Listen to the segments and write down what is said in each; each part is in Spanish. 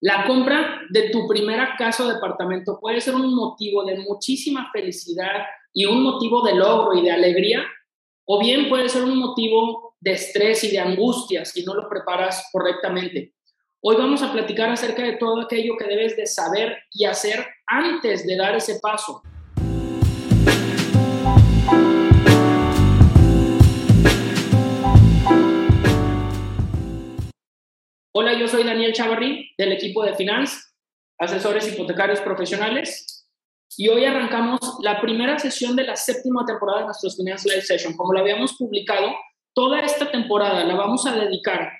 La compra de tu primera casa o departamento puede ser un motivo de muchísima felicidad y un motivo de logro y de alegría, o bien puede ser un motivo de estrés y de angustia si no lo preparas correctamente. Hoy vamos a platicar acerca de todo aquello que debes de saber y hacer antes de dar ese paso. Hola, yo soy Daniel Chavarri del equipo de Finance, asesores hipotecarios profesionales, y hoy arrancamos la primera sesión de la séptima temporada de nuestros Finance Live Session. Como lo habíamos publicado, toda esta temporada la vamos a dedicar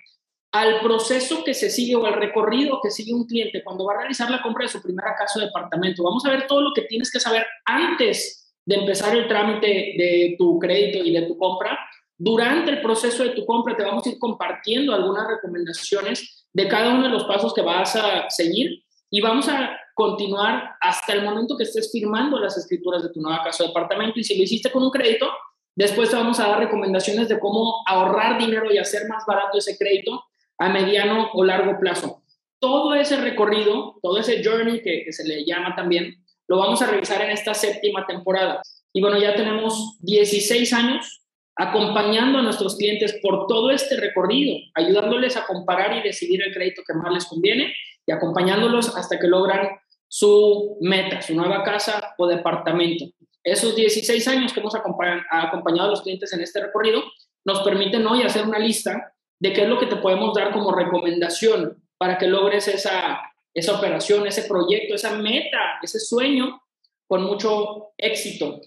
al proceso que se sigue o al recorrido que sigue un cliente cuando va a realizar la compra de su primera casa o departamento. Vamos a ver todo lo que tienes que saber antes de empezar el trámite de tu crédito y de tu compra durante el proceso de tu compra te vamos a ir compartiendo algunas recomendaciones de cada uno de los pasos que vas a seguir y vamos a continuar hasta el momento que estés firmando las escrituras de tu nueva casa o departamento y si lo hiciste con un crédito, después te vamos a dar recomendaciones de cómo ahorrar dinero y hacer más barato ese crédito a mediano o largo plazo. Todo ese recorrido, todo ese journey que, que se le llama también, lo vamos a revisar en esta séptima temporada. Y bueno, ya tenemos 16 años acompañando a nuestros clientes por todo este recorrido, ayudándoles a comparar y decidir el crédito que más les conviene y acompañándolos hasta que logran su meta, su nueva casa o departamento. Esos 16 años que hemos acompañado a los clientes en este recorrido nos permiten hoy hacer una lista de qué es lo que te podemos dar como recomendación para que logres esa, esa operación, ese proyecto, esa meta, ese sueño con mucho éxito.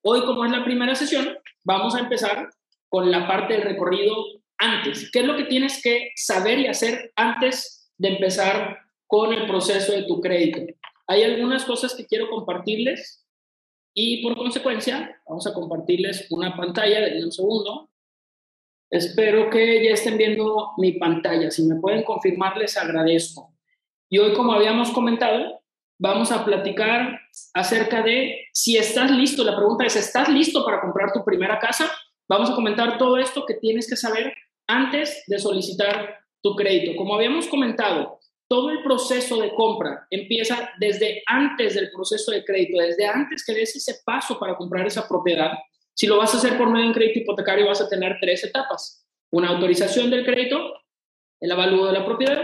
Hoy, como es la primera sesión, vamos a empezar con la parte del recorrido antes. ¿Qué es lo que tienes que saber y hacer antes de empezar con el proceso de tu crédito? Hay algunas cosas que quiero compartirles y por consecuencia vamos a compartirles una pantalla de un segundo. Espero que ya estén viendo mi pantalla. Si me pueden confirmar, les agradezco. Y hoy, como habíamos comentado, vamos a platicar acerca de si estás listo. La pregunta es, ¿estás listo para comprar tu primera casa? Vamos a comentar todo esto que tienes que saber antes de solicitar tu crédito. Como habíamos comentado, todo el proceso de compra empieza desde antes del proceso de crédito, desde antes que des ese paso para comprar esa propiedad. Si lo vas a hacer por medio de un crédito hipotecario, vas a tener tres etapas. Una autorización del crédito, el avalúo de la propiedad,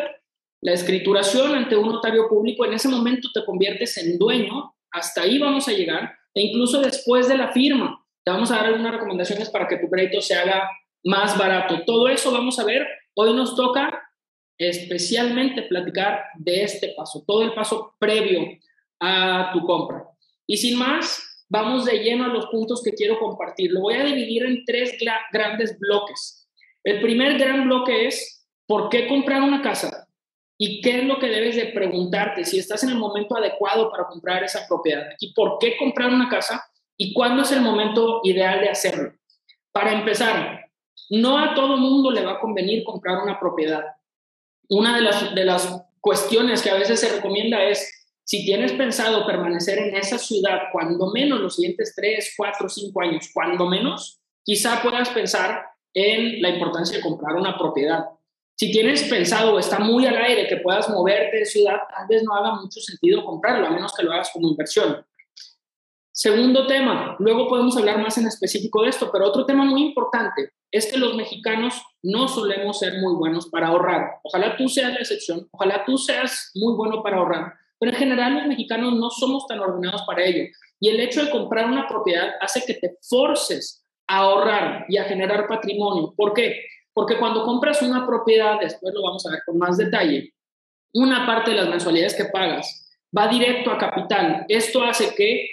la escrituración ante un notario público, en ese momento te conviertes en dueño, hasta ahí vamos a llegar, e incluso después de la firma, te vamos a dar algunas recomendaciones para que tu crédito se haga más barato. Todo eso vamos a ver. Hoy nos toca especialmente platicar de este paso, todo el paso previo a tu compra. Y sin más, vamos de lleno a los puntos que quiero compartir. Lo voy a dividir en tres grandes bloques. El primer gran bloque es, ¿por qué comprar una casa? ¿Y qué es lo que debes de preguntarte si estás en el momento adecuado para comprar esa propiedad? ¿Y por qué comprar una casa? ¿Y cuándo es el momento ideal de hacerlo? Para empezar, no a todo mundo le va a convenir comprar una propiedad. Una de las, de las cuestiones que a veces se recomienda es, si tienes pensado permanecer en esa ciudad cuando menos los siguientes 3, 4, 5 años, cuando menos, quizá puedas pensar en la importancia de comprar una propiedad. Si tienes pensado o está muy al aire que puedas moverte de ciudad, tal vez no haga mucho sentido comprarlo, a menos que lo hagas como inversión. Segundo tema, luego podemos hablar más en específico de esto, pero otro tema muy importante es que los mexicanos no solemos ser muy buenos para ahorrar. Ojalá tú seas la excepción, ojalá tú seas muy bueno para ahorrar, pero en general los mexicanos no somos tan ordenados para ello. Y el hecho de comprar una propiedad hace que te forces a ahorrar y a generar patrimonio. ¿Por qué? Porque cuando compras una propiedad, después lo vamos a ver con más detalle, una parte de las mensualidades que pagas va directo a capital. Esto hace que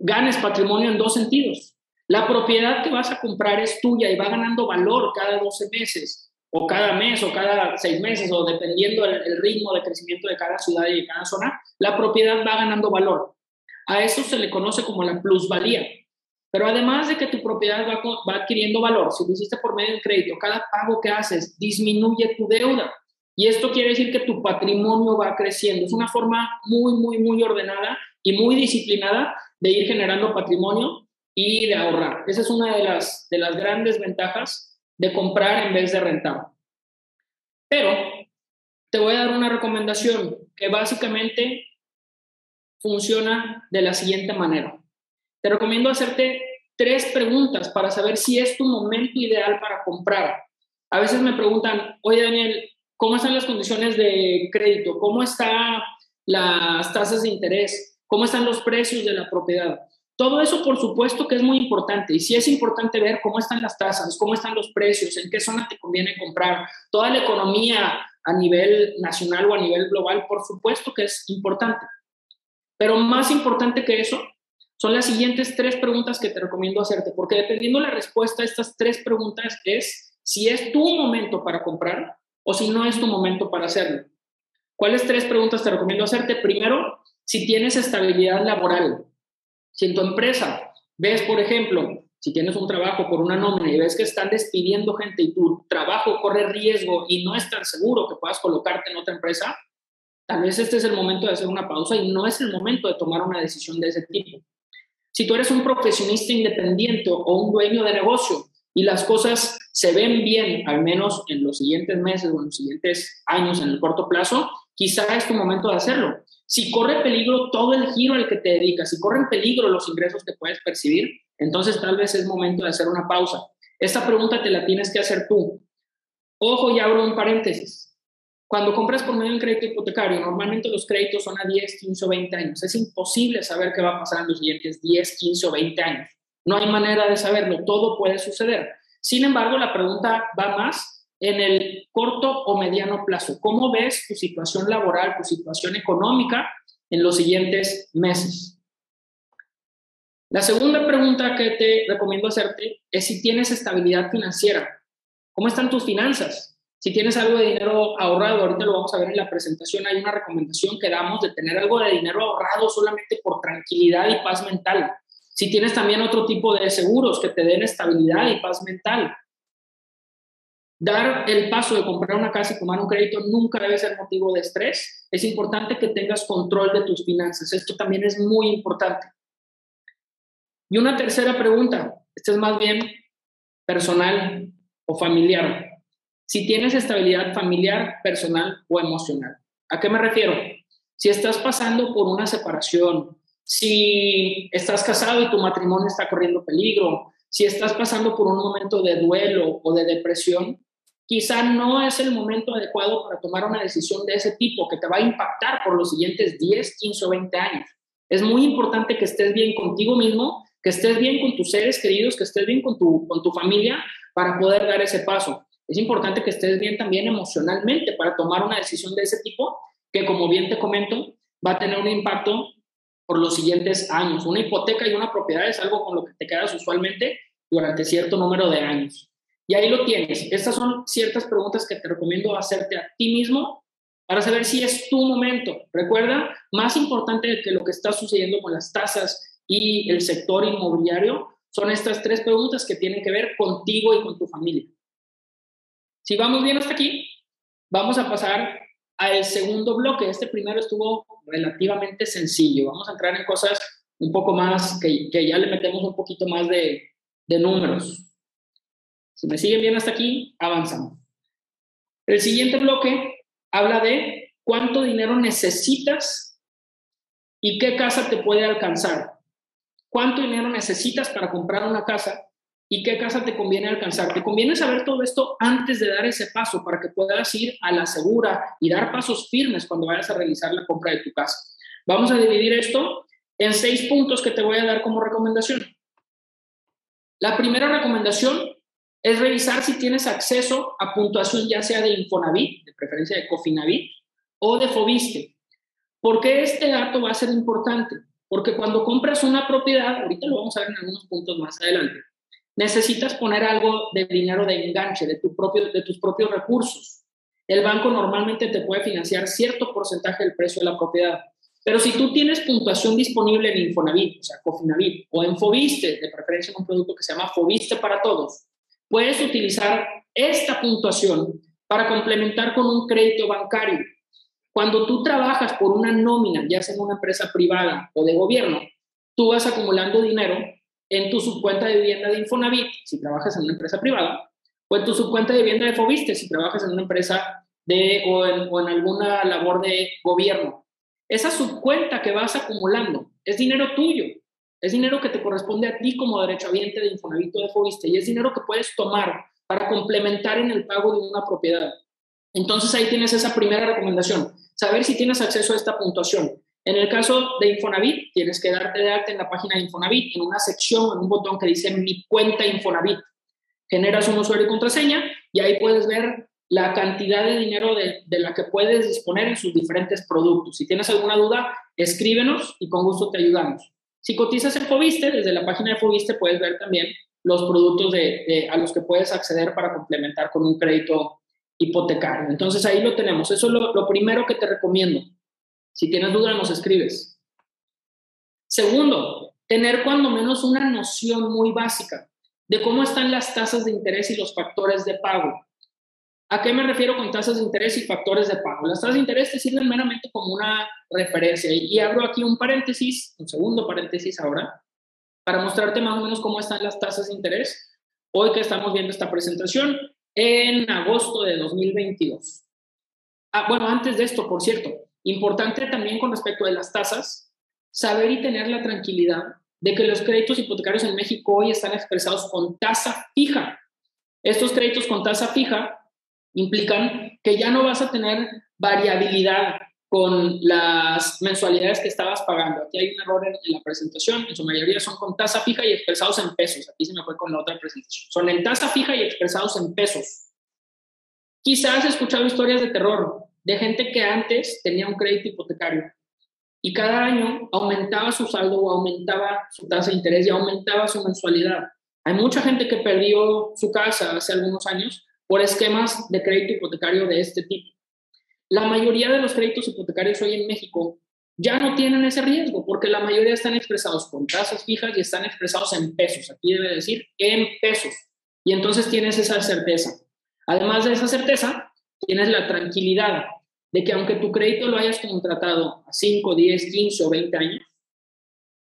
ganes patrimonio en dos sentidos. La propiedad que vas a comprar es tuya y va ganando valor cada 12 meses, o cada mes, o cada seis meses, o dependiendo del ritmo de crecimiento de cada ciudad y de cada zona, la propiedad va ganando valor. A eso se le conoce como la plusvalía. Pero además de que tu propiedad va, va adquiriendo valor, si lo hiciste por medio de crédito, cada pago que haces disminuye tu deuda. Y esto quiere decir que tu patrimonio va creciendo. Es una forma muy, muy, muy ordenada y muy disciplinada de ir generando patrimonio y de ahorrar. Esa es una de las, de las grandes ventajas de comprar en vez de rentar. Pero te voy a dar una recomendación que básicamente funciona de la siguiente manera. Te recomiendo hacerte tres preguntas para saber si es tu momento ideal para comprar. A veces me preguntan, oye Daniel, ¿cómo están las condiciones de crédito? ¿Cómo están las tasas de interés? ¿Cómo están los precios de la propiedad? Todo eso, por supuesto, que es muy importante. Y sí es importante ver cómo están las tasas, cómo están los precios, en qué zona te conviene comprar. Toda la economía a nivel nacional o a nivel global, por supuesto que es importante. Pero más importante que eso son las siguientes tres preguntas que te recomiendo hacerte, porque dependiendo la respuesta a estas tres preguntas es si es tu momento para comprar o si no es tu momento para hacerlo. ¿Cuáles tres preguntas te recomiendo hacerte? Primero, si tienes estabilidad laboral. Si en tu empresa ves, por ejemplo, si tienes un trabajo por una nómina y ves que están despidiendo gente y tu trabajo corre riesgo y no es tan seguro que puedas colocarte en otra empresa, tal vez este es el momento de hacer una pausa y no es el momento de tomar una decisión de ese tipo. Si tú eres un profesionista independiente o un dueño de negocio y las cosas se ven bien, al menos en los siguientes meses o en los siguientes años, en el corto plazo, quizá es tu momento de hacerlo. Si corre peligro todo el giro al que te dedicas, si corren peligro los ingresos que puedes percibir, entonces tal vez es momento de hacer una pausa. Esta pregunta te la tienes que hacer tú. Ojo, y abro un paréntesis. Cuando compras por medio de un crédito hipotecario, normalmente los créditos son a 10, 15 o 20 años. Es imposible saber qué va a pasar en los siguientes 10, 15 o 20 años. No hay manera de saberlo, todo puede suceder. Sin embargo, la pregunta va más en el corto o mediano plazo. ¿Cómo ves tu situación laboral, tu situación económica en los siguientes meses? La segunda pregunta que te recomiendo hacerte es si tienes estabilidad financiera. ¿Cómo están tus finanzas? Si tienes algo de dinero ahorrado, ahorita lo vamos a ver en la presentación, hay una recomendación que damos de tener algo de dinero ahorrado solamente por tranquilidad y paz mental. Si tienes también otro tipo de seguros que te den estabilidad y paz mental, Dar el paso de comprar una casa y tomar un crédito nunca debe ser motivo de estrés. Es importante que tengas control de tus finanzas. Esto también es muy importante. Y una tercera pregunta, esta es más bien personal o familiar. Si tienes estabilidad familiar, personal o emocional. ¿A qué me refiero? Si estás pasando por una separación, si estás casado y tu matrimonio está corriendo peligro, si estás pasando por un momento de duelo o de depresión, quizá no es el momento adecuado para tomar una decisión de ese tipo que te va a impactar por los siguientes 10, 15 o 20 años. Es muy importante que estés bien contigo mismo, que estés bien con tus seres queridos, que estés bien con tu, con tu familia para poder dar ese paso. Es importante que estés bien también emocionalmente para tomar una decisión de ese tipo que, como bien te comento, va a tener un impacto por los siguientes años. Una hipoteca y una propiedad es algo con lo que te quedas usualmente durante cierto número de años. Y ahí lo tienes. Estas son ciertas preguntas que te recomiendo hacerte a ti mismo para saber si es tu momento. Recuerda, más importante que lo que está sucediendo con las tasas y el sector inmobiliario, son estas tres preguntas que tienen que ver contigo y con tu familia. Si vamos bien hasta aquí, vamos a pasar al segundo bloque. Este primero estuvo relativamente sencillo. Vamos a entrar en cosas un poco más, que, ya le metemos un poquito más de, de números. Si me siguen bien hasta aquí, avanzamos. El siguiente bloque habla de cuánto dinero necesitas y qué casa te puede alcanzar. ¿Cuánto dinero necesitas para comprar una casa y qué casa te conviene alcanzar? Te conviene saber todo esto antes de dar ese paso para que puedas ir a la segura y dar pasos firmes cuando vayas a realizar la compra de tu casa. Vamos a dividir esto en seis puntos que te voy a dar como recomendación. La primera recomendación es revisar si tienes acceso a puntuación ya sea de Infonavit, de preferencia de Cofinavit, o de Fobiste. ¿Por qué este dato va a ser importante? Porque cuando compras una propiedad, ahorita lo vamos a ver en algunos puntos más adelante, necesitas poner algo de dinero de enganche, de, tu propio, de tus propios recursos. El banco normalmente te puede financiar cierto porcentaje del precio de la propiedad. Pero si tú tienes puntuación disponible en Infonavit, o sea, Cofinavit, o en Fobiste, de preferencia en un producto que se llama Fobiste para todos, Puedes utilizar esta puntuación para complementar con un crédito bancario. Cuando tú trabajas por una nómina, ya sea en una empresa privada o de gobierno, tú vas acumulando dinero en tu subcuenta de vivienda de Infonavit, si trabajas en una empresa privada, o en tu subcuenta de vivienda de Fobiste, si trabajas en una empresa de, o, en, o en alguna labor de gobierno. Esa subcuenta que vas acumulando es dinero tuyo, es dinero que te corresponde a ti como derechohabiente de Infonavit o de Fobiste y es dinero que puedes tomar para complementar en el pago de una propiedad. Entonces ahí tienes esa primera recomendación, saber si tienes acceso a esta puntuación. En el caso de Infonavit, tienes que darte de alta en la página de Infonavit, en una sección, en un botón que dice Mi cuenta Infonavit. Generas un usuario y contraseña y ahí puedes ver la cantidad de dinero de, de, la que puedes disponer en sus diferentes productos. Si tienes alguna duda, escríbenos y con gusto te ayudamos. Si cotizas en Fobiste, desde la página de Fobiste puedes ver también los productos de, a los que puedes acceder para complementar con un crédito hipotecario. Entonces ahí lo tenemos. Eso es lo, lo primero que te recomiendo. Si tienes duda, nos escribes. Segundo, tener cuando menos una noción muy básica de cómo están las tasas de interés y los factores de pago. ¿A qué me refiero con tasas de interés y factores de pago? Las tasas de interés te sirven meramente como una referencia y abro aquí un paréntesis, un segundo paréntesis ahora, para mostrarte más o menos cómo están las tasas de interés hoy que estamos viendo esta presentación en agosto de 2022. Ah, bueno, antes de esto, por cierto, importante también con respecto de las tasas, saber y tener la tranquilidad de que los créditos hipotecarios en México hoy están expresados con tasa fija. Estos créditos con tasa fija implican que ya no vas a tener variabilidad con las mensualidades que estabas pagando. Aquí hay un error en, la presentación, en su mayoría son con tasa fija y expresados en pesos. Aquí se me fue con la otra presentación. Son en tasa fija y expresados en pesos. Quizás has escuchado historias de terror de gente que antes tenía un crédito hipotecario y cada año aumentaba su saldo o aumentaba su tasa de interés y aumentaba su mensualidad. Hay mucha gente que perdió su casa hace algunos años por esquemas de crédito hipotecario de este tipo. La mayoría de los créditos hipotecarios hoy en México ya no tienen ese riesgo porque la mayoría están expresados con tasas fijas y están expresados en pesos. Aquí debe decir en pesos. Y entonces tienes esa certeza. Además de esa certeza, tienes la tranquilidad de que aunque tu crédito lo hayas contratado a 5, 10, 15 o 20 años,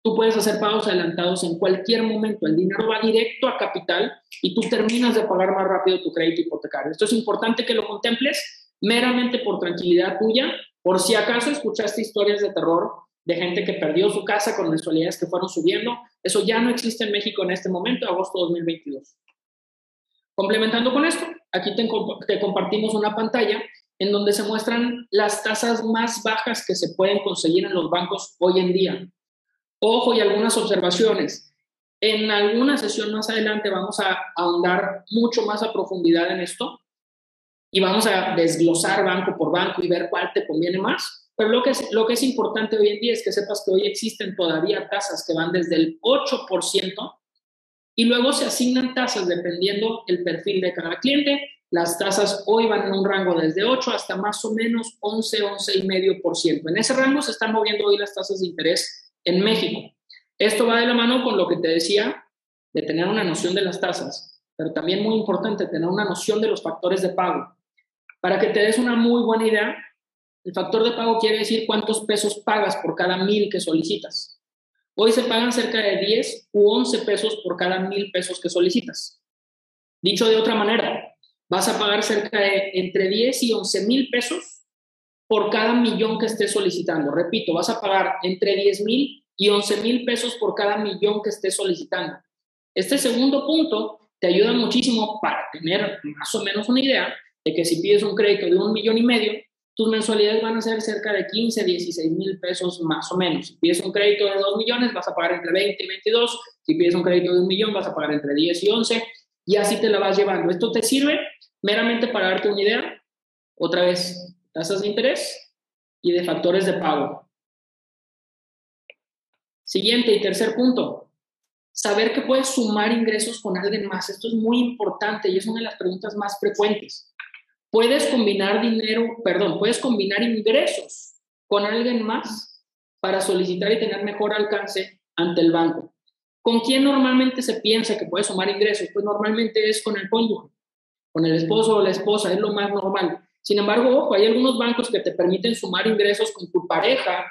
tú puedes hacer pagos adelantados en cualquier momento. El dinero va directo a capital y tú terminas de pagar más rápido tu crédito hipotecario. Esto es importante que lo contemples meramente por tranquilidad tuya, por si acaso escuchaste historias de terror de gente que perdió su casa con mensualidades que fueron subiendo. Eso ya no existe en México en este momento, agosto 2022. Complementando con esto, aquí te, te compartimos una pantalla en donde se muestran las tasas más bajas que se pueden conseguir en los bancos hoy en día. Ojo y algunas observaciones. En alguna sesión más adelante vamos a ahondar mucho más a profundidad en esto y vamos a desglosar banco por banco y ver cuál te conviene más. Pero lo que es, lo que es importante hoy en día es que sepas que hoy existen todavía tasas que van desde el 8% y luego se asignan tasas dependiendo el perfil de cada cliente. Las tasas hoy van en un rango desde 8 hasta más o menos 11, 11,5%. En ese rango se están moviendo hoy las tasas de interés en México. Esto va de la mano con lo que te decía de tener una noción de las tasas, pero también muy importante tener una noción de los factores de pago. Para que te des una muy buena idea, el factor de pago quiere decir cuántos pesos pagas por cada mil que solicitas. Hoy se pagan cerca de 10 u 11 pesos por cada mil pesos que solicitas. Dicho de otra manera, vas a pagar cerca de entre 10 y 11 mil pesos por cada millón que estés solicitando. Repito, vas a pagar entre 10 mil y 11 mil pesos por cada millón que estés solicitando. Este segundo punto te ayuda muchísimo para tener más o menos una idea de que si pides un crédito de un millón y medio, tus mensualidades van a ser cerca de 15, 16 mil pesos más o menos. Si pides un crédito de 2 millones, vas a pagar entre 20 y 22. Si pides un crédito de un millón, vas a pagar entre 10 y 11. Y así te la vas llevando. Esto te sirve meramente para darte una idea. Otra vez, tasas de interés y de factores de pago. Siguiente y tercer punto, saber que puedes sumar ingresos con alguien más. Esto es muy importante y es una de las preguntas más frecuentes. Puedes combinar dinero, perdón, puedes combinar ingresos con alguien más para solicitar y tener mejor alcance ante el banco. ¿Con quién normalmente se piensa que puedes sumar ingresos? Pues normalmente es con el cónyuge, con el esposo o la esposa, es lo más normal. Sin embargo, ojo, hay algunos bancos que te permiten sumar ingresos con tu pareja,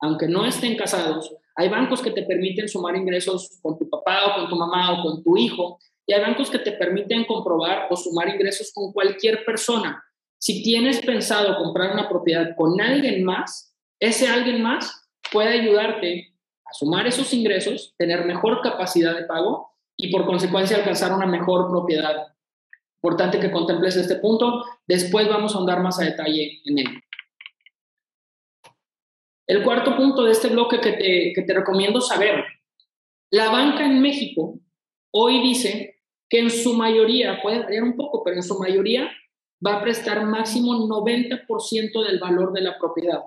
aunque no estén casados. Hay bancos que te permiten sumar ingresos con tu papá o con tu mamá o con tu hijo. Y hay bancos que te permiten comprobar o sumar ingresos con cualquier persona. Si tienes pensado comprar una propiedad con alguien más, ese alguien más puede ayudarte sumar esos ingresos, tener mejor capacidad de pago y por consecuencia alcanzar una mejor propiedad. Importante que contemples este punto. Después vamos a andar más a detalle en él. El cuarto punto de este bloque que te, que te recomiendo saber. La banca en México hoy dice que en su mayoría, puede variar un poco, pero en su mayoría va a prestar máximo 90% del valor de la propiedad.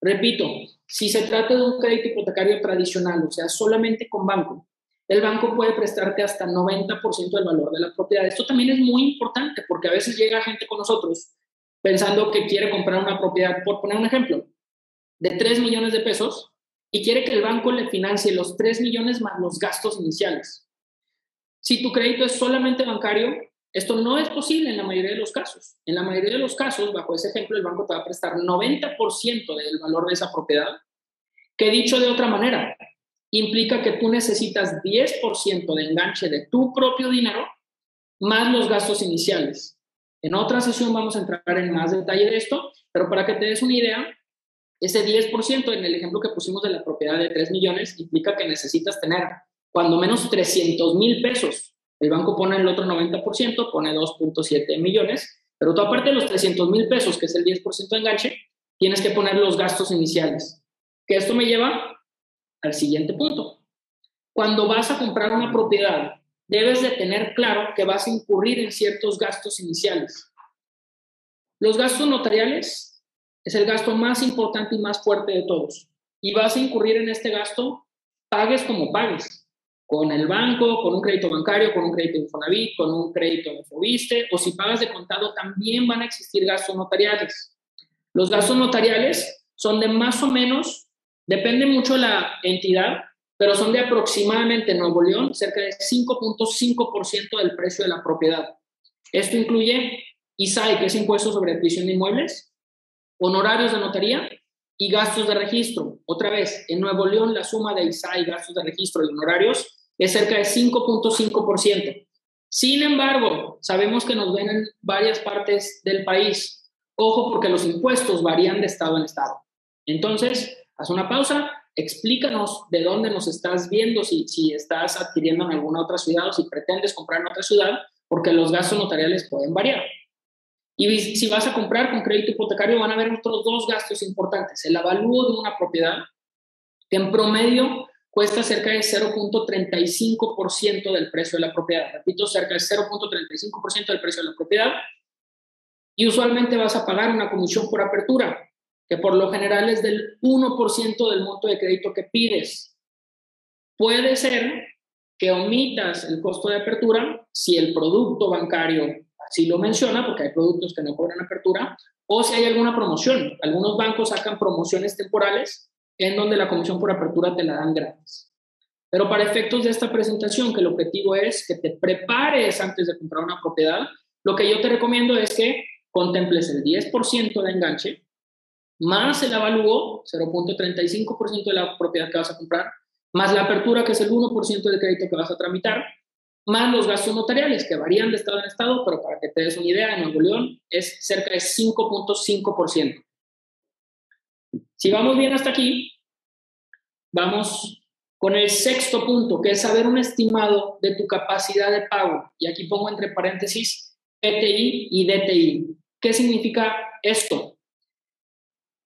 Repito, si se trata de un crédito hipotecario tradicional, o sea, solamente con banco, el banco puede prestarte hasta 90% del valor de la propiedad. Esto también es muy importante porque a veces llega gente con nosotros pensando que quiere comprar una propiedad, por poner un ejemplo, de 3 millones de pesos y quiere que el banco le financie los 3 millones más los gastos iniciales. Si tu crédito es solamente bancario, esto no es posible en la mayoría de los casos. En la mayoría de los casos, bajo ese ejemplo, el banco te va a prestar 90% del valor de esa propiedad, que dicho de otra manera, implica que tú necesitas 10% de enganche de tu propio dinero más los gastos iniciales. En otra sesión vamos a entrar en más detalle de esto, pero para que te des una idea, ese 10% en el ejemplo que pusimos de la propiedad de 3 millones implica que necesitas tener cuando menos 300 mil pesos. El banco pone el otro 90%, pone 2.7 millones, pero tú aparte de los 300 mil pesos, que es el 10% de enganche, tienes que poner los gastos iniciales. Que esto me lleva al siguiente punto. Cuando vas a comprar una propiedad, debes de tener claro que vas a incurrir en ciertos gastos iniciales. Los gastos notariales es el gasto más importante y más fuerte de todos. Y vas a incurrir en este gasto, pagues como pagues, con el banco, con un crédito bancario, con un crédito Infonavit, con un crédito Infoviste, o si pagas de contado, también van a existir gastos notariales. Los gastos notariales son de más o menos, depende mucho de la entidad, pero son de aproximadamente en Nuevo León cerca de 5.5% del precio de la propiedad. Esto incluye ISAI, que es impuesto sobre adquisición de inmuebles, honorarios de notaría y gastos de registro. Otra vez, en Nuevo León la suma de ISAI, gastos de registro y honorarios es cerca de 5.5%. Sin embargo, sabemos que nos ven en varias partes del país. Ojo porque los impuestos varían de estado en estado. Entonces, haz una pausa, explícanos de dónde nos estás viendo, si, si estás adquiriendo en alguna otra ciudad o si pretendes comprar en otra ciudad, porque los gastos notariales pueden variar. Y si vas a comprar con crédito hipotecario, van a haber otros dos gastos importantes. El avalúo de una propiedad, que en promedio cuesta cerca de 0.35% del precio de la propiedad. Repito, cerca de 0.35% del precio de la propiedad. Y usualmente vas a pagar una comisión por apertura, que por lo general es del 1% del monto de crédito que pides. Puede ser que omitas el costo de apertura si el producto bancario si lo menciona, porque hay productos que no cobran apertura, o si hay alguna promoción. Algunos bancos sacan promociones temporales en donde la comisión por apertura te la dan gratis. Pero para efectos de esta presentación, que el objetivo es que te prepares antes de comprar una propiedad, lo que yo te recomiendo es que contemples el 10% de enganche, más el avalúo, 0.35% de la propiedad que vas a comprar, más la apertura, que es el 1% del crédito que vas a tramitar, más los gastos notariales, que varían de estado en estado, pero para que te des una idea, en Nuevo León es cerca de 5.5%. Si vamos bien hasta aquí, vamos con el sexto punto, que es saber un estimado de tu capacidad de pago. Y aquí pongo entre paréntesis PTI y DTI. ¿Qué significa esto?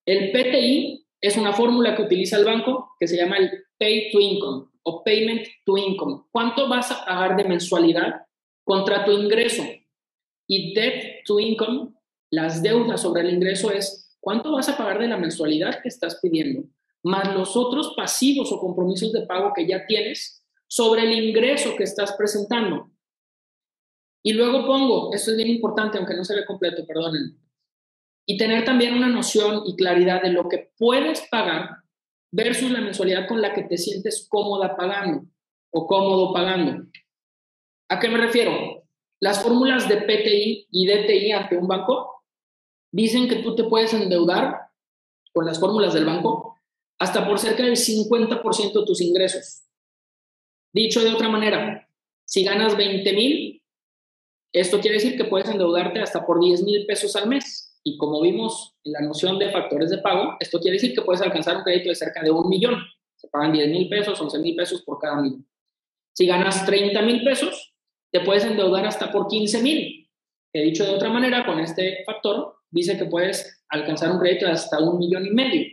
El PTI es una fórmula que utiliza el banco que se llama el Pay to Income o payment to income. ¿Cuánto vas a pagar de mensualidad contra tu ingreso? Y debt to income, las deudas sobre el ingreso es cuánto vas a pagar de la mensualidad que estás pidiendo, más los otros pasivos o compromisos de pago que ya tienes sobre el ingreso que estás presentando. Y luego pongo, esto es bien importante, aunque no se ve completo, perdonen, y tener también una noción y claridad de lo que puedes pagar versus la mensualidad con la que te sientes cómoda pagando o cómodo pagando. ¿A qué me refiero? Las fórmulas de PTI y DTI ante un banco dicen que tú te puedes endeudar con las fórmulas del banco hasta por cerca del 50% de tus ingresos. Dicho de otra manera, si ganas 20 mil, esto quiere decir que puedes endeudarte hasta por 10 mil pesos al mes. Y como vimos en la noción de factores de pago, esto quiere decir que puedes alcanzar un crédito de cerca de un millón. Se pagan 10 mil pesos, 11 mil pesos por cada millón. Si ganas 30 mil pesos, te puedes endeudar hasta por 15 mil. Dicho de otra manera, con este factor, dice que puedes alcanzar un crédito de hasta un millón y medio.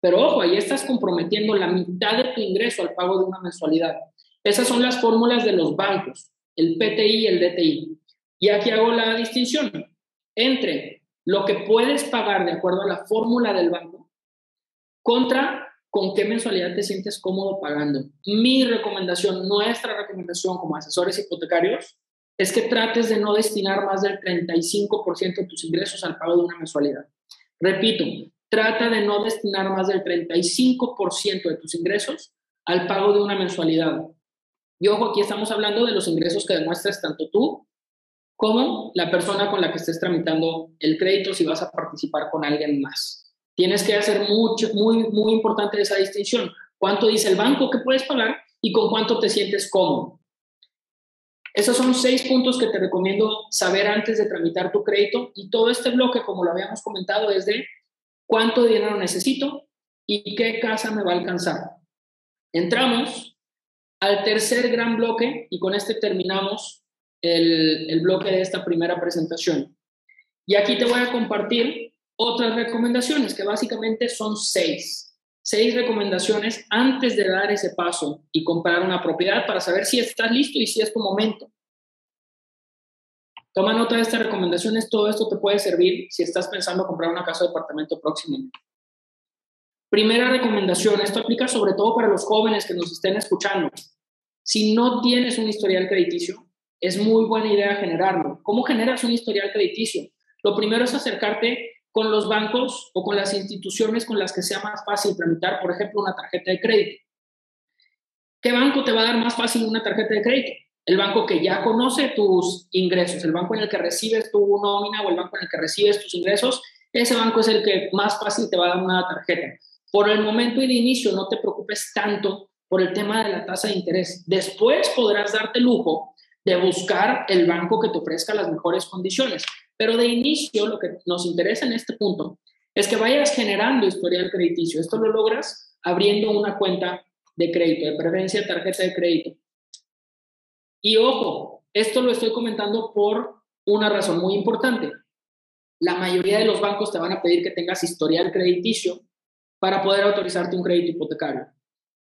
Pero ojo, ahí estás comprometiendo la mitad de tu ingreso al pago de una mensualidad. Esas son las fórmulas de los bancos, el PTI y el DTI. Y aquí hago la distinción entre lo que puedes pagar de acuerdo a la fórmula del banco contra con qué mensualidad te sientes cómodo pagando. Mi recomendación, nuestra recomendación como asesores hipotecarios, es que trates de no destinar más del 35% de tus ingresos al pago de una mensualidad. Repito, trata de no destinar más del 35% de tus ingresos al pago de una mensualidad. Y ojo, aquí estamos hablando de los ingresos que demuestras tanto tú como la persona con la que estés tramitando el crédito si vas a participar con alguien más. Tienes que hacer mucho, muy, muy importante esa distinción. ¿Cuánto dice el banco que puedes pagar y con cuánto te sientes cómodo? Esos son seis puntos que te recomiendo saber antes de tramitar tu crédito y todo este bloque, como lo habíamos comentado, es de cuánto dinero necesito y qué casa me va a alcanzar. Entramos al tercer gran bloque y con este terminamos el, el bloque de esta primera presentación. Y aquí te voy a compartir otras recomendaciones, que básicamente son seis seis recomendaciones antes de dar ese paso y comprar una propiedad para saber si estás listo y si es tu momento. Toma nota de estas recomendaciones, todo esto te puede servir si estás pensando comprar una casa o departamento próximamente. Primera recomendación, esto aplica sobre todo para los jóvenes que nos estén escuchando. Si no tienes un historial crediticio, es muy buena idea generarlo. ¿Cómo generas un historial crediticio? Lo primero es acercarte con los bancos o con las instituciones con las que sea más fácil tramitar, por ejemplo, una tarjeta de crédito. ¿Qué banco te va a dar más fácil una tarjeta de crédito? El banco que ya conoce tus ingresos, el banco en el que recibes tu nómina o el banco en el que recibes tus ingresos, ese banco es el que más fácil te va a dar una tarjeta. Por el momento y de inicio no te preocupes tanto por el tema de la tasa de interés. Después podrás darte lujo de buscar el banco que te ofrezca las mejores condiciones. Pero de inicio, lo que nos interesa en este punto es que vayas generando historial crediticio. Esto lo logras abriendo una cuenta de crédito, de preferencia tarjeta de crédito. Y ojo, esto lo estoy comentando por una razón muy importante. La mayoría de los bancos te van a pedir que tengas historial crediticio para poder autorizarte un crédito hipotecario.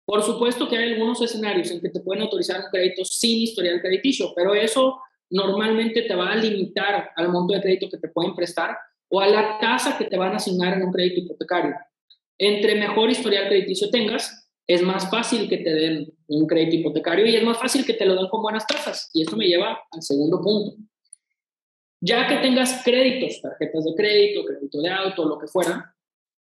Por supuesto que hay algunos escenarios en que te pueden autorizar un crédito sin historial crediticio, pero eso normalmente te va a limitar al monto de crédito que te pueden prestar o a la tasa que te van a asignar en un crédito hipotecario. Entre mejor historial crediticio tengas, es más fácil que te den un crédito hipotecario y es más fácil que te lo den con buenas tasas. Y esto me lleva al segundo punto. Ya que tengas créditos, tarjetas de crédito, crédito de auto, lo que fuera,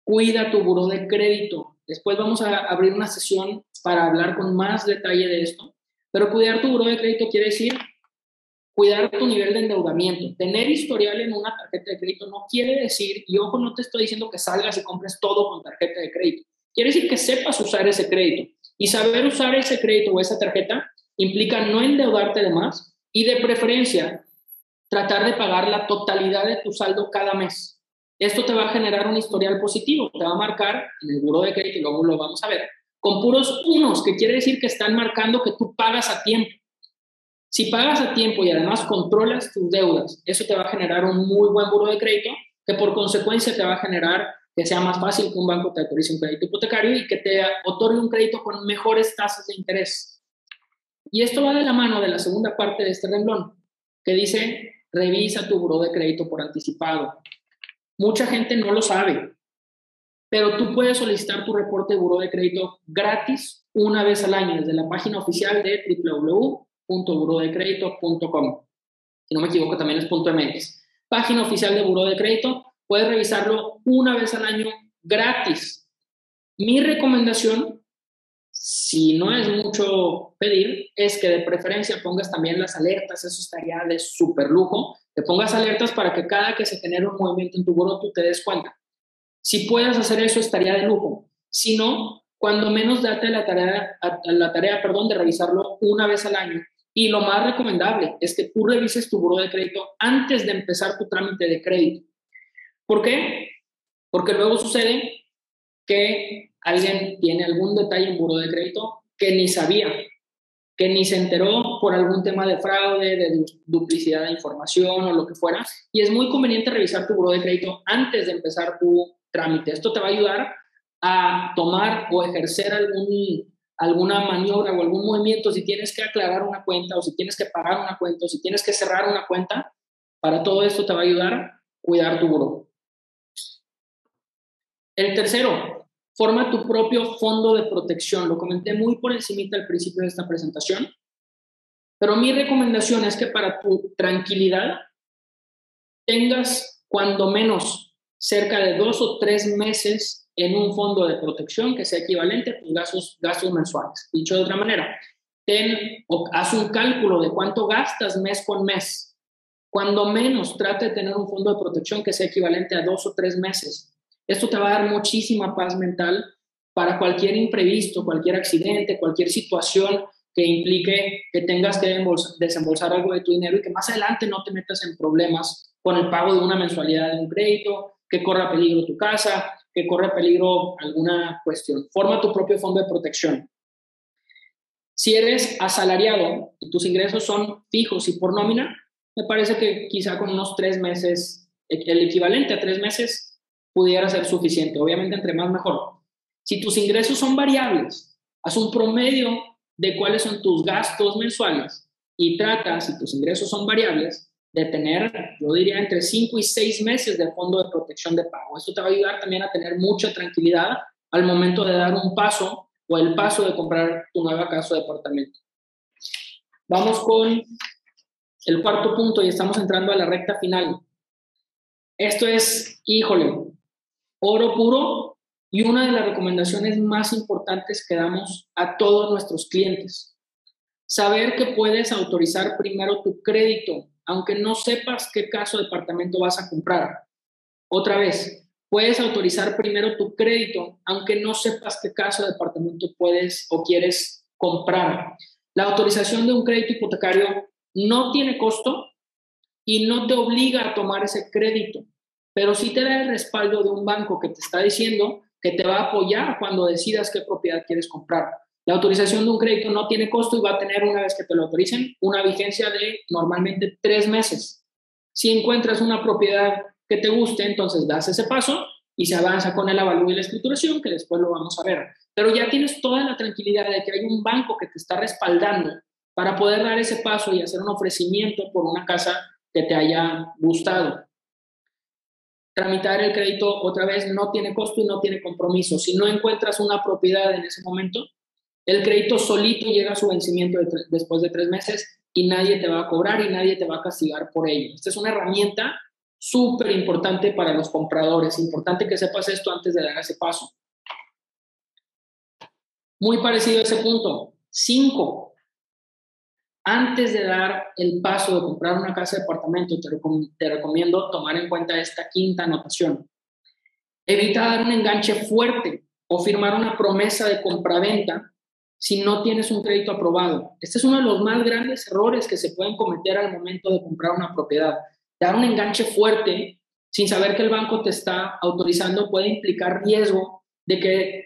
cuida tu buro de crédito. Después vamos a abrir una sesión para hablar con más detalle de esto. Pero cuidar tu buro de crédito quiere decir cuidar tu nivel de endeudamiento. Tener historial en una tarjeta de crédito no quiere decir, y ojo, no te estoy diciendo que salgas y compres todo con tarjeta de crédito. Quiere decir que sepas usar ese crédito. Y saber usar ese crédito o esa tarjeta implica no endeudarte de más y de preferencia tratar de pagar la totalidad de tu saldo cada mes. Esto te va a generar un historial positivo, te va a marcar en el buro de crédito, y luego lo vamos a ver, con puros unos, que quiere decir que están marcando que tú pagas a tiempo. Si pagas a tiempo y además controlas tus deudas, eso te va a generar un muy buen buro de crédito que por consecuencia te va a generar que sea más fácil que un banco te autorice un crédito hipotecario y que te otorgue un crédito con mejores tasas de interés. Y esto va de la mano de la segunda parte de este renglón, que dice, revisa tu buro de crédito por anticipado. Mucha gente no lo sabe, pero tú puedes solicitar tu reporte de buro de crédito gratis una vez al año desde la página oficial de www www.burodecredito.com. Si no me equivoco, también es .mx. Página oficial de Buró de Crédito. Puedes revisarlo una vez al año gratis. Mi recomendación, si no es mucho pedir, es que de preferencia pongas también las alertas. Eso estaría de súper lujo. Que pongas alertas para que cada que se genere un movimiento en tu buró tú te des cuenta. Si puedes hacer eso, estaría de lujo. Si no, cuando menos date la tarea, la tarea perdón, de revisarlo una vez al año y lo más recomendable es que tú revises tu buro de crédito antes de empezar tu trámite de crédito. ¿Por qué? Porque luego sucede que alguien tiene algún detalle en buro de crédito que ni sabía, que ni se enteró por algún tema de fraude, de duplicidad de información o lo que fuera. Y es muy conveniente revisar tu buro de crédito antes de empezar tu trámite. Esto te va a ayudar a tomar o ejercer algún, alguna maniobra o algún movimiento si tienes que aclarar una cuenta o si tienes que pagar una cuenta o si tienes que cerrar una cuenta. Para todo esto te va a ayudar cuidar tu buro. El tercero, forma tu propio fondo de protección. Lo comenté muy por encima al principio de esta presentación, pero mi recomendación es que para tu tranquilidad tengas cuando menos cerca de dos o tres meses en un fondo de protección que sea equivalente a tus gastos, gastos mensuales. Dicho de otra manera, ten o haz un cálculo de cuánto gastas mes con mes. Cuando menos trate de tener un fondo de protección que sea equivalente a dos o tres meses esto te va a dar muchísima paz mental para cualquier imprevisto, cualquier accidente, cualquier situación que implique que tengas que desembolsar algo de tu dinero y que más adelante no te metas en problemas con el pago de una mensualidad de un crédito, que corra peligro tu casa, que corra peligro alguna cuestión. Forma tu propio fondo de protección. Si eres asalariado y tus ingresos son fijos y por nómina, me parece que quizá con unos tres meses, el equivalente a tres meses, pudiera ser suficiente. Obviamente, entre más mejor. Si tus ingresos son variables, haz un promedio de cuáles son tus gastos mensuales y trata, si tus ingresos son variables, de tener, yo diría, entre 5 y 6 meses de fondo de protección de pago. Esto te va a ayudar también a tener mucha tranquilidad al momento de dar un paso o el paso de comprar tu nueva casa o departamento. Vamos con el cuarto punto y estamos entrando a la recta final. Esto es, híjole, oro puro y una de las recomendaciones más importantes que damos a todos nuestros clientes. Saber que puedes autorizar primero tu crédito, aunque no sepas qué caso de departamento vas a comprar. Otra vez, puedes autorizar primero tu crédito, aunque no sepas qué caso de departamento puedes o quieres comprar. La autorización de un crédito hipotecario no tiene costo y no te obliga a tomar ese crédito pero sí te da el respaldo de un banco que te está diciendo que te va a apoyar cuando decidas qué propiedad quieres comprar. La autorización de un crédito no tiene costo y va a tener, una vez que te lo autoricen, una vigencia de normalmente tres meses. Si encuentras una propiedad que te guste, entonces das ese paso y se avanza con el avalúo y la escrituración, que después lo vamos a ver. Pero ya tienes toda la tranquilidad de que hay un banco que te está respaldando para poder dar ese paso y hacer un ofrecimiento por una casa que te haya gustado. Tramitar el crédito otra vez no tiene costo y no tiene compromiso. Si no encuentras una propiedad en ese momento, el crédito solito llega a su vencimiento después de tres meses y nadie te va a cobrar y nadie te va a castigar por ello. Esta es una herramienta súper importante para los compradores. Importante que sepas esto antes de dar ese paso. Muy parecido a ese punto. Cinco, antes de dar el paso de comprar una casa de apartamento, te, recomiendo tomar en cuenta esta quinta anotación. Evita dar un enganche fuerte o firmar una promesa de compraventa si no tienes un crédito aprobado. Este es uno de los más grandes errores que se pueden cometer al momento de comprar una propiedad. Dar un enganche fuerte sin saber que el banco te está autorizando puede implicar riesgo de que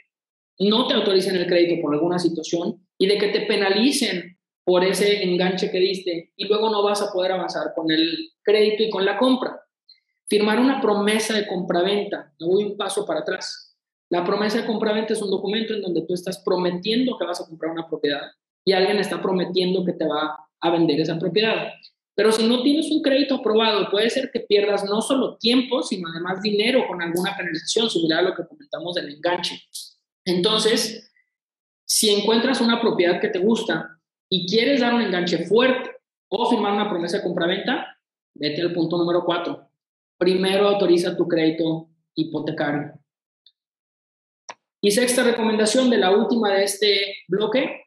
no te autoricen el crédito por alguna situación y de que te penalicen por ese enganche que diste y luego no vas a poder avanzar con el crédito y con la compra. Firmar una promesa de compraventa, me voy un paso para atrás. La promesa de compraventa es un documento en donde tú estás prometiendo que vas a comprar una propiedad y alguien está prometiendo que te va a vender esa propiedad. Pero si no tienes un crédito aprobado, puede ser que pierdas no solo tiempo, sino además dinero con alguna penalización, similar a lo que comentamos del enganche. Entonces, si encuentras una propiedad que te gusta, y quieres dar un enganche fuerte o firmar una promesa de compraventa, vete al punto número cuatro. Primero autoriza tu crédito hipotecario. Y sexta recomendación de la última de este bloque,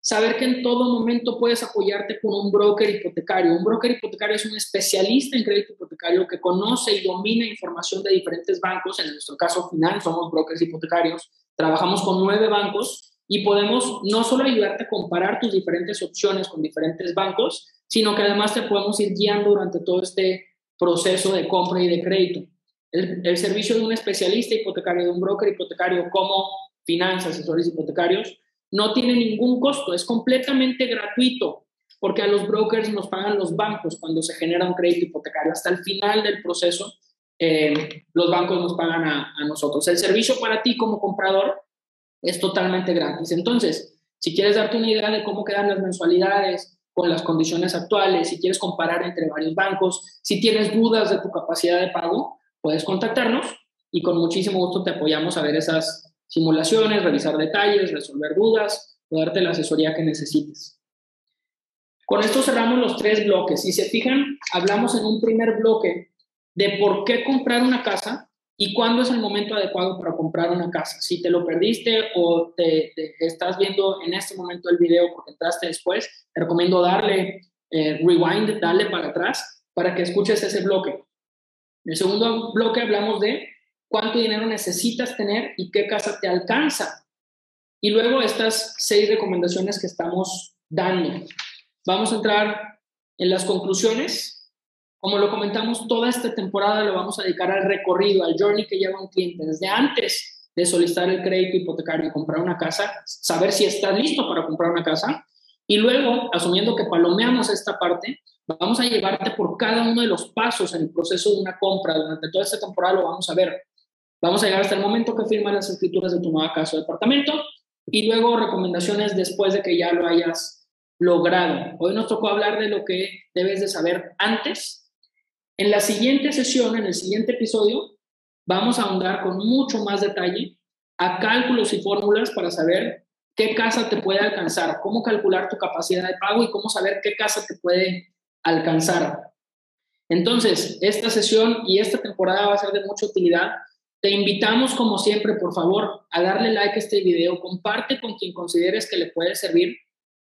saber que en todo momento puedes apoyarte con un broker hipotecario. Un broker hipotecario es un especialista en crédito hipotecario que conoce y domina información de diferentes bancos. En nuestro caso final somos brokers hipotecarios. Trabajamos con nueve bancos y podemos no solo ayudarte a comparar tus diferentes opciones con diferentes bancos, sino que además te podemos ir guiando durante todo este proceso de compra y de crédito. El, servicio de un especialista hipotecario, de un broker hipotecario como finanzas, asesores hipotecarios, no tiene ningún costo, es completamente gratuito, porque a los brokers nos pagan los bancos cuando se genera un crédito hipotecario. Hasta el final del proceso, eh, los bancos nos pagan a nosotros. El servicio para ti como comprador es totalmente gratis. Entonces, si quieres darte una idea de cómo quedan las mensualidades con las condiciones actuales, si quieres comparar entre varios bancos, si tienes dudas de tu capacidad de pago, puedes contactarnos y con muchísimo gusto te apoyamos a ver esas simulaciones, revisar detalles, resolver dudas o darte la asesoría que necesites. Con esto cerramos los tres bloques. Si se fijan, hablamos en un primer bloque de por qué comprar una casa y cuándo es el momento adecuado para comprar una casa. Si te lo perdiste o te, estás viendo en este momento el video porque entraste después, te recomiendo darle eh, rewind, darle para atrás para que escuches ese bloque. En el segundo bloque hablamos de cuánto dinero necesitas tener y qué casa te alcanza. Y luego estas seis recomendaciones que estamos dando. Vamos a entrar en las conclusiones como lo comentamos, toda esta temporada lo vamos a dedicar al recorrido, al journey que lleva un cliente, desde antes de solicitar el crédito hipotecario y comprar una casa, saber si está listo para comprar una casa, y luego, asumiendo que palomeamos esta parte, vamos a llevarte por cada uno de los pasos en el proceso de una compra. Durante toda esta temporada lo vamos a ver. Vamos a llegar hasta el momento que firman las escrituras de tu nueva casa o departamento y luego recomendaciones después de que ya lo hayas logrado. Hoy nos tocó hablar de lo que debes de saber antes en la siguiente sesión, en el siguiente episodio, vamos a ahondar con mucho más detalle a cálculos y fórmulas para saber qué casa te puede alcanzar, cómo calcular tu capacidad de pago y cómo saber qué casa te puede alcanzar. Entonces, esta sesión y esta temporada va a ser de mucha utilidad. Te invitamos, como siempre, por favor, a darle like a este video, comparte con quien consideres que le puede servir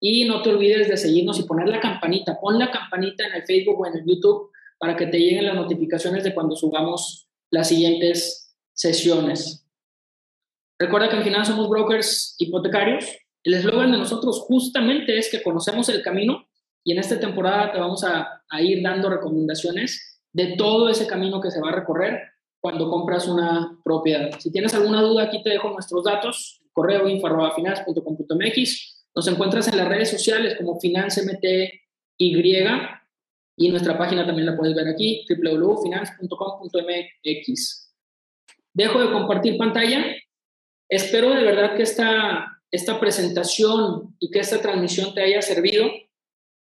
y no te olvides de seguirnos y poner la campanita. Pon la campanita en el Facebook o en el YouTube para que te lleguen las notificaciones de cuando subamos las siguientes sesiones. Recuerda que al final somos brokers hipotecarios. El eslogan de nosotros justamente es que conocemos el camino y en esta temporada te vamos a, ir dando recomendaciones de todo ese camino que se va a recorrer cuando compras una propiedad. Si tienes alguna duda, aquí te dejo nuestros datos, correo info.finance.com.mx. Nos encuentras en las redes sociales como FinanceMTY y nuestra página también la puedes ver aquí, www.finance.com.mx. Dejo de compartir pantalla. Espero de verdad que esta, esta presentación y que esta transmisión te haya servido.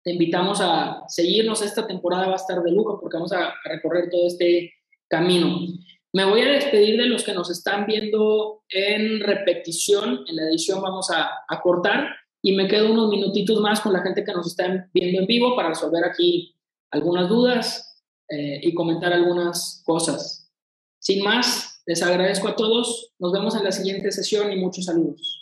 Te invitamos a seguirnos. Esta temporada va a estar de lujo porque vamos a, recorrer todo este camino. Me voy a despedir de los que nos están viendo en repetición. En la edición vamos a, a cortar y me quedo unos minutitos más con la gente que nos está viendo en vivo para resolver aquí algunas dudas eh, y comentar algunas cosas. Sin más, les agradezco a todos. Nos vemos en la siguiente sesión y muchos saludos.